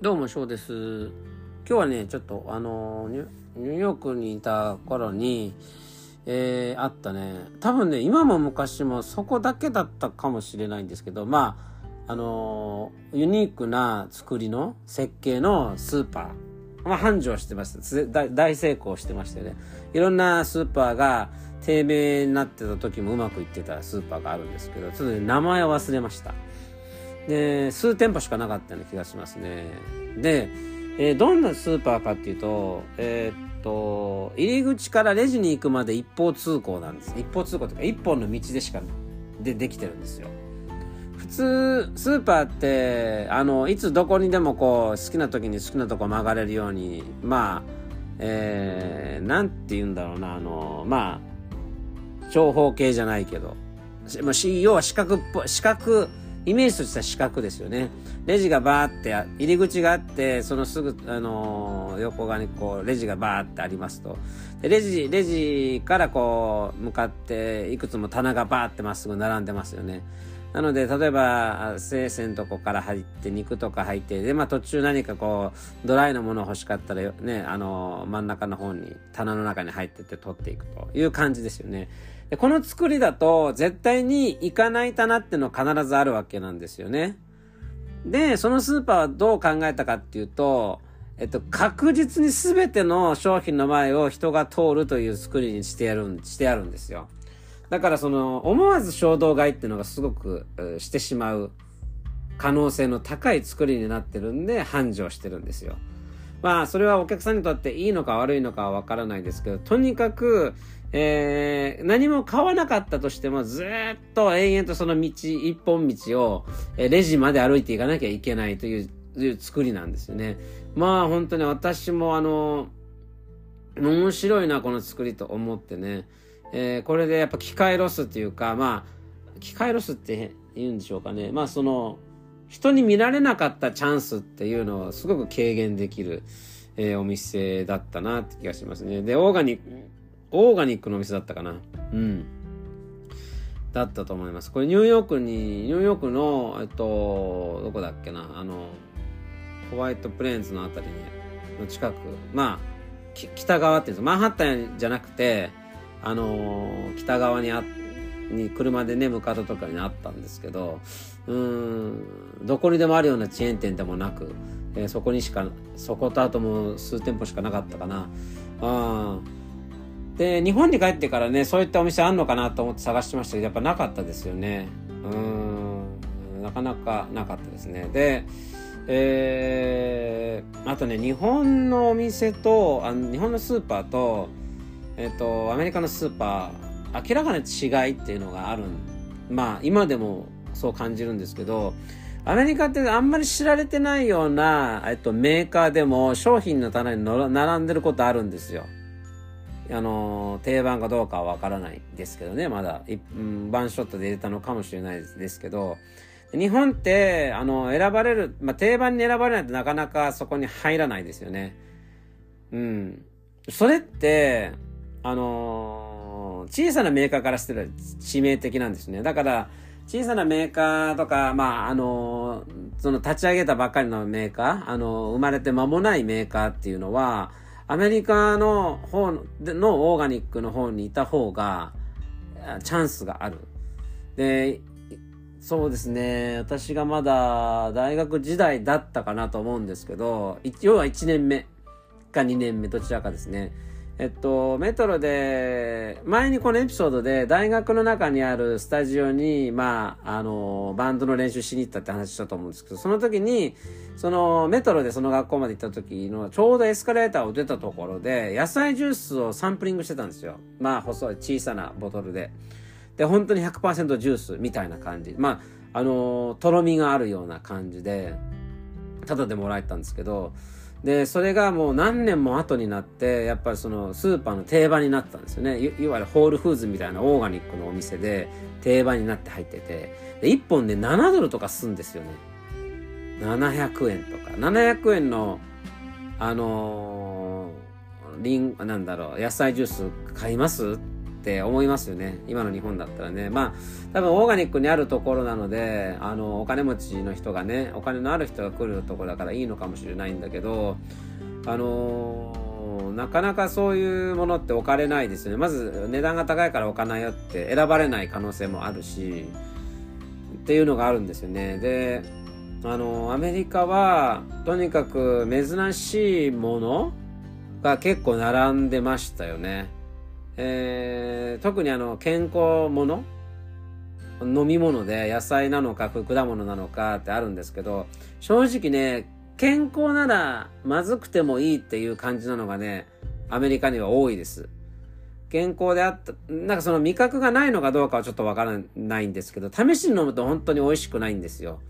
どうも、翔です。今日はね、ちょっと、あのニュ、ーヨークにいた頃に、えー、あったね、多分ね、今も昔もそこだけだったかもしれないんですけど、まあ、あのユニークな作りの設計のスーパー、まあ、繁盛してました大成功してましたよね。いろんなスーパーが低迷になってた時もうまくいってたスーパーがあるんですけど、ちょっとね、名前を忘れました。で、数店舗しかなかったような気がしますね。で、えー、どんなスーパーかっていうと、えー、っと、入り口からレジに行くまで一方通行なんです。一方通行というか、一本の道でしかでできてるんですよ。普通、スーパーって、あの、いつどこにでもこう、好きな時に好きなとこ曲がれるように、まあ、えー、なんて言うんだろうな、あの、まあ、長方形じゃないけど、まあ、要は四角っぽい、四角、イメージとした四角ですよね。レジがバーって、入り口があって、そのすぐ、あのー、横側にこう、レジがバーってありますと。で、レジ、レジからこう、向かって、いくつも棚がバーってまっすぐ並んでますよね。なので、例えば、生鮮とこから入って、肉とか入って、で、まあ途中何かこう、ドライのもの欲しかったらね、あの、真ん中の方に、棚の中に入ってって取っていくという感じですよね。で、この作りだと、絶対に行かない棚っての必ずあるわけなんですよね。で、そのスーパーはどう考えたかっていうと、えっと、確実に全ての商品の前を人が通るという作りにしてやる、してあるんですよ。だからその、思わず衝動買いっていうのがすごく、してしまう可能性の高い作りになってるんで、繁盛してるんですよ。まあ、それはお客さんにとっていいのか悪いのかはわからないですけど、とにかく、えー、何も買わなかったとしても、ずっと延々とその道、一本道を、えレジまで歩いていかなきゃいけないといういう作りなんですよね。まあ、本当に私もあの、面白いな、この作りと思ってね。えー、これでやっぱ機会ロスっていうか、まあ、機会ロスって言うんでしょうかね。まあ、その、人に見られなかったチャンスっていうのをすごく軽減できる、えー、お店だったなって気がしますね。で、オーガニック、オーガニックのお店だったかな。うん。だったと思います。これニューヨークに、ニューヨークの、えっと、どこだっけな、あの、ホワイトプレーンズのあたりに、の近く、まあ、北側っていうんですマンハッタンじゃなくて、あの、北側にあ、に車でね、向かったとかにあったんですけど、うん、どこにでもあるようなチェーン店でもなく、えー、そこにしか、そことあともう数店舗しかなかったかな。あで、日本に帰ってからね、そういったお店あんのかなと思って探してましたけど、やっぱなかったですよね。うん、なかなかなかったですね。で、えー、あとね、日本のお店と、あの日本のスーパーと、えっ、ー、と、アメリカのスーパー、明らかな違いっていうのがあるまあ、今でもそう感じるんですけど、アメリカってあんまり知られてないような、えっと、メーカーでも商品の棚に並んでることあるんですよ。あの、定番かどうかはわからないですけどね、まだ、うん、ワンショットで入れたのかもしれないですけど、日本って、あの、選ばれる、まあ、定番に選ばれないとなかなかそこに入らないですよね。うん。それって、あの、小さなメーカーからしてら致命的なんですね。だから、小さなメーカーとか、まあ、あの、その立ち上げたばっかりのメーカー、あの、生まれて間もないメーカーっていうのは、アメリカの方のオーガニックの方にいた方が、チャンスがある。で、そうですね。私がまだ大学時代だったかなと思うんですけど、要は1年目か2年目、どちらかですね。えっと、メトロで、前にこのエピソードで大学の中にあるスタジオに、まあ、あの、バンドの練習しに行ったって話したと思うんですけど、その時に、そのメトロでその学校まで行った時のちょうどエスカレーターを出たところで、野菜ジュースをサンプリングしてたんですよ。まあ、細い小さなボトルで。で、本当に100%ジュースみたいな感じ。まあ、あの、とろみがあるような感じで、ただでもらえたんですけど、で、それがもう何年も後になって、やっぱりそのスーパーの定番になったんですよね。いいわゆるホールフーズみたいなオーガニックのお店で定番になって入ってて、で、1本で7ドルとかすんですよね。700円とか。700円の、あのー、リン、なんだろう、野菜ジュース買います？って思いますよね。今の日本だったらね。まあ、多分オーガニックにあるところなので、あの、お金持ちの人がね、お金のある人が来るところだからいいのかもしれないんだけど、あのー、なかなかそういうものって置かれないですよね。まず値段が高いから置かないよって選ばれない可能性もあるし、っていうのがあるんですよね。で、あの、アメリカは、とにかく珍しいものが結構並んでましたよね。えー、特にあの、健康もの飲み物で野菜なのか果物なのかってあるんですけど、正直ね、健康ならまずくてもいいっていう感じなのがね、アメリカには多いです。健康であった、なんかその味覚がないのかどうかはちょっとわからないんですけど、試しに飲むと本当に美味しくないんですよ。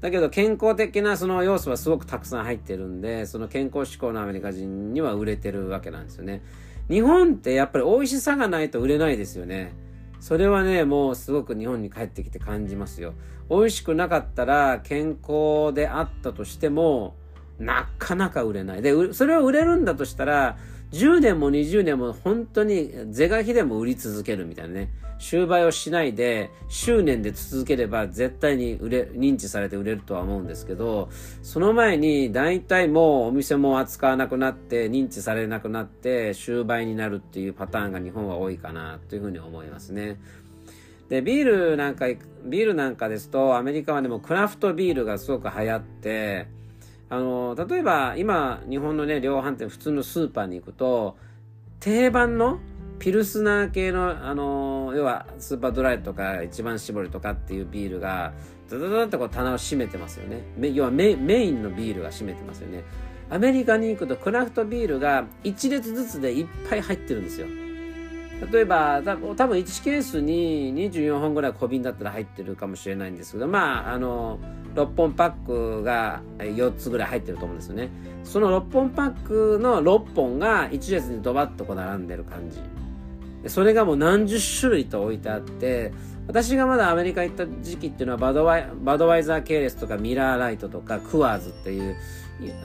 だけど健康的なその要素はすごくたくさん入ってるんで、その健康志向のアメリカ人には売れてるわけなんですよね。日本ってやっぱり美味しさがないと売れないですよね。それはね、もうすごく日本に帰ってきて感じますよ。美味しくなかったら健康であったとしても、なかなか売れない。で、それを売れるんだとしたら、10年も20年も本当に是が非でも売り続けるみたいなね。終売をしないで、執念で続ければ絶対に売れ、認知されて売れるとは思うんですけど、その前に大体もうお店も扱わなくなって、認知されなくなって、終売になるっていうパターンが日本は多いかなというふうに思いますね。で、ビールなんか、ビールなんかですと、アメリカはでもクラフトビールがすごく流行って、あの、例えば今、日本のね、量販店、普通のスーパーに行くと、定番のピルスナー系の、あの、要はスーパードライとか一番搾りとかっていうビールが、ドドドッとこう棚を閉めてますよね。要はメメインのビールが閉めてますよね。アメリカに行くとクラフトビールが1列ずつでいっぱい入ってるんですよ。例えば、多分1ケースに24本ぐらい小瓶だったら入ってるかもしれないんですけど、まあ、あの、6本パックが4つぐらい入ってると思うんですよね。その6本パックの6本が1列にドバッとこう並んでる感じ。それがもう何十種類と置いてあって、私がまだアメリカ行った時期っていうのはバドワイバドワイザー系列とかミラーライトとかクワーズっていう、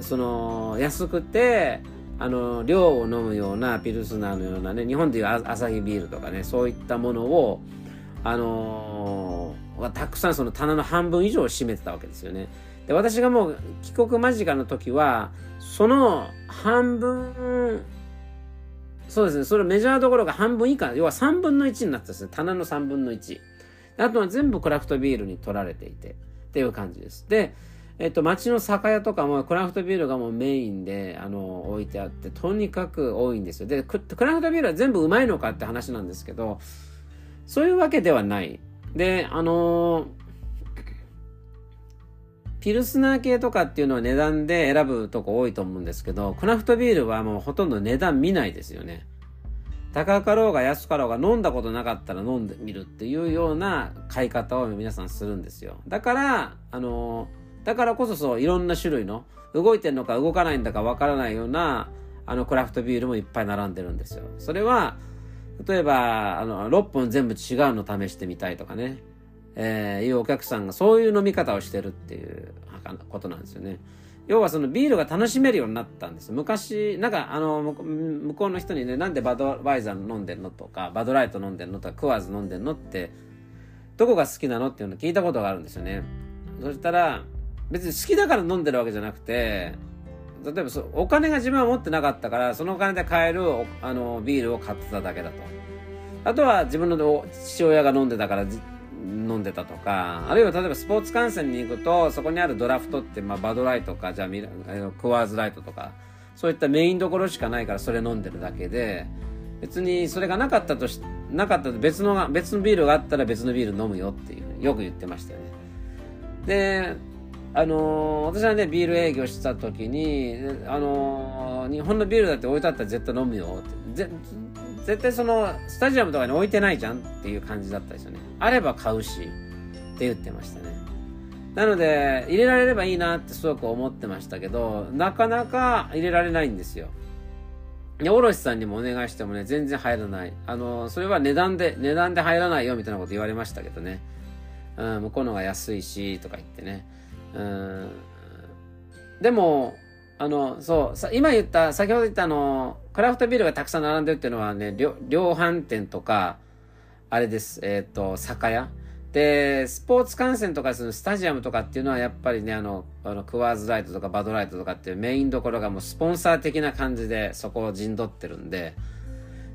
その安くて、あの、量を飲むようなピルスナーのようなね、日本でいうアサヒビールとかね、そういったものを、あのー、たくさんその棚の半分以上を占めてたわけですよね。で、私がもう帰国間近の時は、その半分、そうですね、それメジャーどころが半分以下、要は3分の1になってたんですね。棚の3分の1。あとは全部クラフトビールに取られていて、っていう感じです。で、えっと、街の酒屋とかもクラフトビールがもうメインで、あの、置いてあって、とにかく多いんですよ。で、クラフトビールは全部うまいのかって話なんですけど、そういうわけではない。で、あのピルスナー系とかっていうのは値段で選ぶとこ多いと思うんですけど、クラフトビールはもうほとんど値段見ないですよね。高かろうが安かろうが飲んだことなかったら飲んでみるっていうような買い方を皆さんするんですよ。だから、あのーだからこそそう、いろんな種類の、動いてんのか動かないんだかわからないような、あの、クラフトビールもいっぱい並んでるんですよ。それは、例えば、あの、6本全部違うの試してみたいとかね、えー、いうお客さんがそういう飲み方をしてるっていうことなんですよね。要はそのビールが楽しめるようになったんです。昔、なんかあの、向こうの人にね、なんでバドワイザー飲んでんのとか、バドライト飲んでんのとか、クワーズ飲んでんのって、どこが好きなのっていうのを聞いたことがあるんですよね。そしたら、別に好きだから飲んでるわけじゃなくて、例えばそお金が自分は持ってなかったから、そのお金で買えるあのビールを買ってただけだと。あとは自分の父親が飲んでたから飲んでたとか、あるいは例えばスポーツ観戦に行くと、そこにあるドラフトって、まあ、バドライトか、じゃあミラクワーズライトとか、そういったメインどころしかないからそれ飲んでるだけで、別にそれがなかったとし、なかった別の、別のビールがあったら別のビール飲むよっていう、よく言ってましたよね。で、あのー、私はね、ビール営業した時に、あのー、日本のビールだって置いてあったら絶対飲むよって。絶対その、スタジアムとかに置いてないじゃんっていう感じだったですよね。あれば買うし、って言ってましたね。なので、入れられればいいなってすごく思ってましたけど、なかなか入れられないんですよ。で、おろしさんにもお願いしてもね、全然入らない。あの、それは値段で、値段で入らないよみたいなこと言われましたけどね。うん、向こうのが安いし、とか言ってね。うんでもあの、そう、今言った、先ほど言ったあの、クラフトビールがたくさん並んでるっていうのはね、量販店とか、あれです、えっ、ー、と、酒屋。で、スポーツ観戦とかするスタジアムとかっていうのはやっぱりね、あの、あのクワーズライトとかバドライトとかっていうメインどころがもうスポンサー的な感じでそこを陣取ってるんで、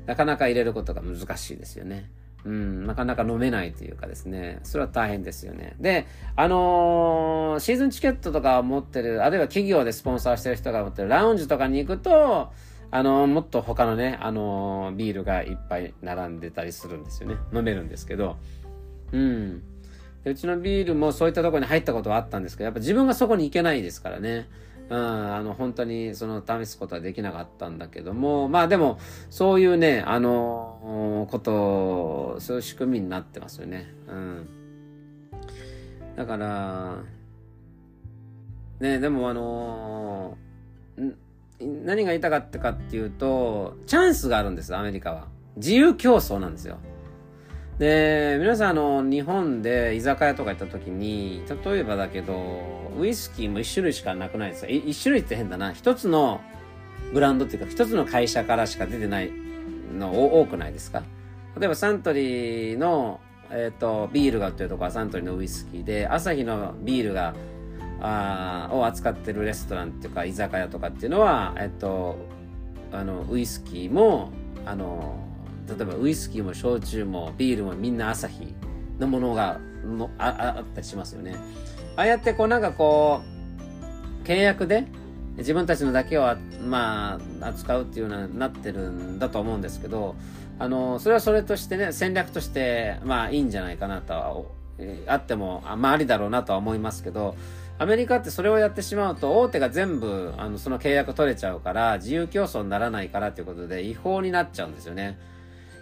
なかなか入れることが難しいですよね。うん、なかなか飲めないというかですね、それは大変ですよね。で、あのー、シーズンチケットとか持ってる、あるいは企業でスポンサーしてる人が持ってるラウンジとかに行くと、あのー、もっと他のね、あのー、ビールがいっぱい並んでたりするんですよね。飲めるんですけど、うん。うちのビールもそういったところに入ったことはあったんですけど、やっぱ自分がそこに行けないですからね。うん、あの、本当にその試すことはできなかったんだけども、まあでも、そういうね、あの、こと、そういう仕組みになってますよね。うん。だから、ね、でもあの何が言いたかったかっていうと、チャンスがあるんです、アメリカは。自由競争なんですよ。で、皆さんあの、日本で居酒屋とか行った時に、例えばだけど、ウイスキーも一種類しかなくないですか一種類って変だな。一つのブランドっていうか、一つの会社からしか出てないの多くないですか？例えばサントリーの、え、ー、と、ビールが売ってるとこはサントリーのウイスキーで、アサヒのビールが、あを扱ってるレストランっていうか居酒屋とかっていうのは、えっ、ー、と、あの、ウイスキーも、あの、例えばウイスキーも焼酎もビールもみんなアサヒのものがのああったりしますよね。ああやってこうなんかこう契約で自分たちのだけをまあ扱うっていうようになってるんだと思うんですけどあのそれはそれとしてね戦略としてまあいいんじゃないかなとはあってもあまあありだろうなとは思いますけどアメリカってそれをやってしまうと大手が全部あのその契約取れちゃうから自由競争にならないからということで違法になっちゃうんですよね。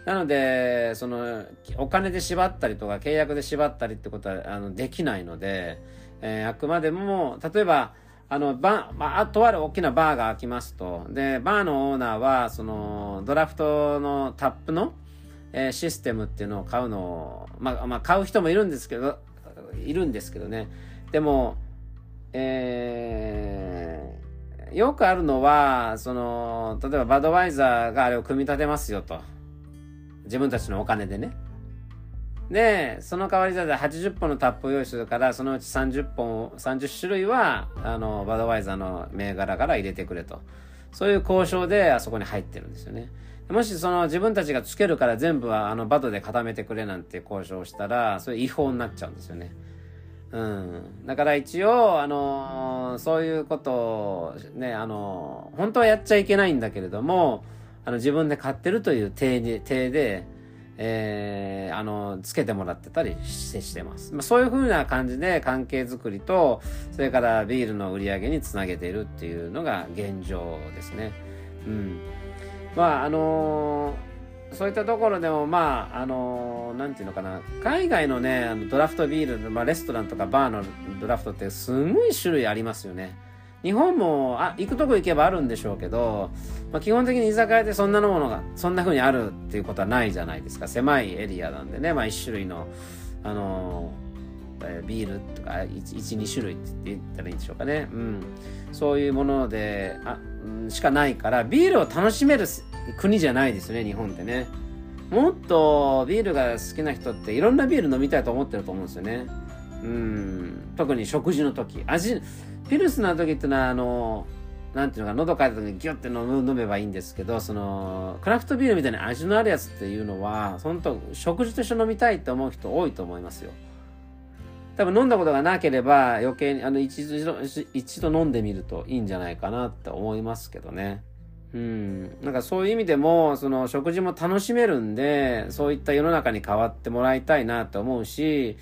なので、その、お金で縛ったりとか、契約で縛ったりってことは、あの、できないので、えー、あくまでも、例えば、あの、バまあ、とある大きなバーが開きますと。で、バーのオーナーは、その、ドラフトのタップの、えー、システムっていうのを買うのを、まあ、まあ、買う人もいるんですけど、いるんですけどね。でも、えー、よくあるのは、その、例えばバドワイザーがあれを組み立てますよと。自分たちのお金でね。で、その代わりだって80本のタップを用意するから、そのうち30本、30種類は、あの、バドワイザーの銘柄から入れてくれと。そういう交渉であそこに入ってるんですよね。もしその自分たちがつけるから全部はあのバドで固めてくれなんて交渉したら、それ違法になっちゃうんですよね。うん。だから一応、あの、そういうことを、ね、あの、本当はやっちゃいけないんだけれども、あの、自分で買ってるという体で、体で、えー、あの、つけてもらってたりしてしてます。まあ、そういう風な感じで関係づくりと、それからビールの売り上げにつなげているっていうのが現状ですね。うん。まあ、あのー、そういったところでも、まあ、あのー、なんていうのかな、海外のね、あのドラフトビール、まあ、レストランとかバーのドラフトってすごい種類ありますよね。日本もあ行くとこ行けばあるんでしょうけど、まあ、基本的に居酒屋でそんなのものがそんな風にあるっていうことはないじゃないですか。狭いエリアなんでね、まあ、1種類の、あのー、ビールとか12種類って言ったらいいんでしょうかね、うん、そういうものであ、ん、しかないからビールを楽しめる国じゃないですね日本ってね。もっとビールが好きな人っていろんなビール飲みたいと思ってると思うんですよね。うん特に食事の時味ピルスの時ってのは、あの、なんていうのか、喉かいた時にギュッて飲飲めばいいんですけど、その、クラフトビールみたいな味のあるやつっていうのは、本当食事として飲みたいって思う人多いと思いますよ。多分飲んだことがなければ余計に、あの、一度、一度飲んでみるといいんじゃないかなって思いますけどね。うん。なんかそういう意味でも、その食事も楽しめるんで、そういった世の中に変わってもらいたいなって思うし、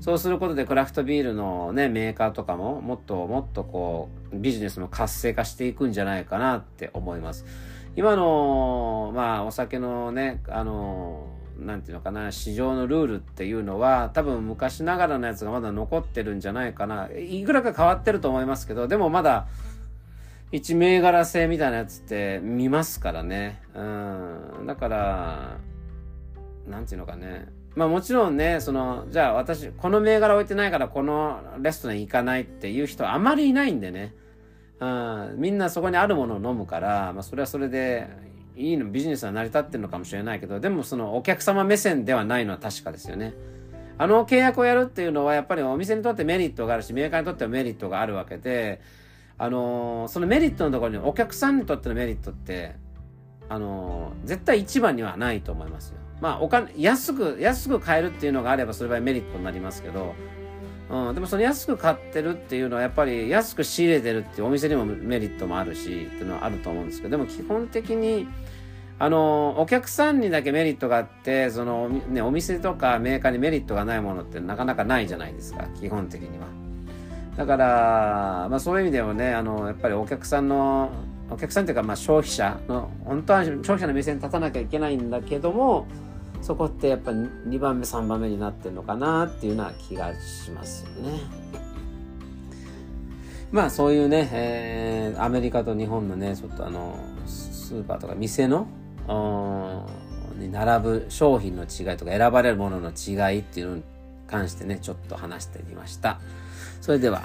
そうすることでクラフトビールのね、メーカーとかももっともっとこう、ビジネスも活性化していくんじゃないかなって思います。今の、まあ、お酒のね、あの、なんていうのかな、市場のルールっていうのは、多分昔ながらのやつがまだ残ってるんじゃないかな。いくらか変わってると思いますけど、でもまだ、一銘柄制みたいなやつって見ますからね。うん。だから、なんていうのかね。まあもちろんね、その、じゃあ私、この銘柄置いてないからこのレストラン行かないっていう人あまりいないんでね。うん、みんなそこにあるものを飲むから、まあ、それはそれでいいのビジネスは成り立ってるのかもしれないけどでもそのお客様目線ではないのは確かですよね。あの契約をやるっていうのはやっぱりお店にとってメリットがあるしメーカーにとってはメリットがあるわけであのー、そのメリットのところにお客さんにとってのメリットってあのー、絶対一番にはないと思いますよ。まあお金安く安く買えるっていうのがあればそれはメリットになりますけどうん、でもその安く買ってるっていうのはやっぱり安く仕入れてるっていうお店にもメリットもあるしっていうのはあると思うんですけどでも基本的にあのお客さんにだけメリットがあってその、ね、お店とかメーカーにメリットがないものってなかなかないじゃないですか基本的には。だから、まあ、そういう意味ではねあのやっぱりお客さんのお客さんっていうかまあ消費者の本当は消費者の目線に立たなきゃいけないんだけどもそこってやっぱ2番目3番目になってるのかなっていうような気がしますよね。まあそういうね、えー、アメリカと日本のねちょっとあのスーパーとか店のに並ぶ商品の違いとか選ばれるものの違いっていうのに関してねちょっと話してみました。それでは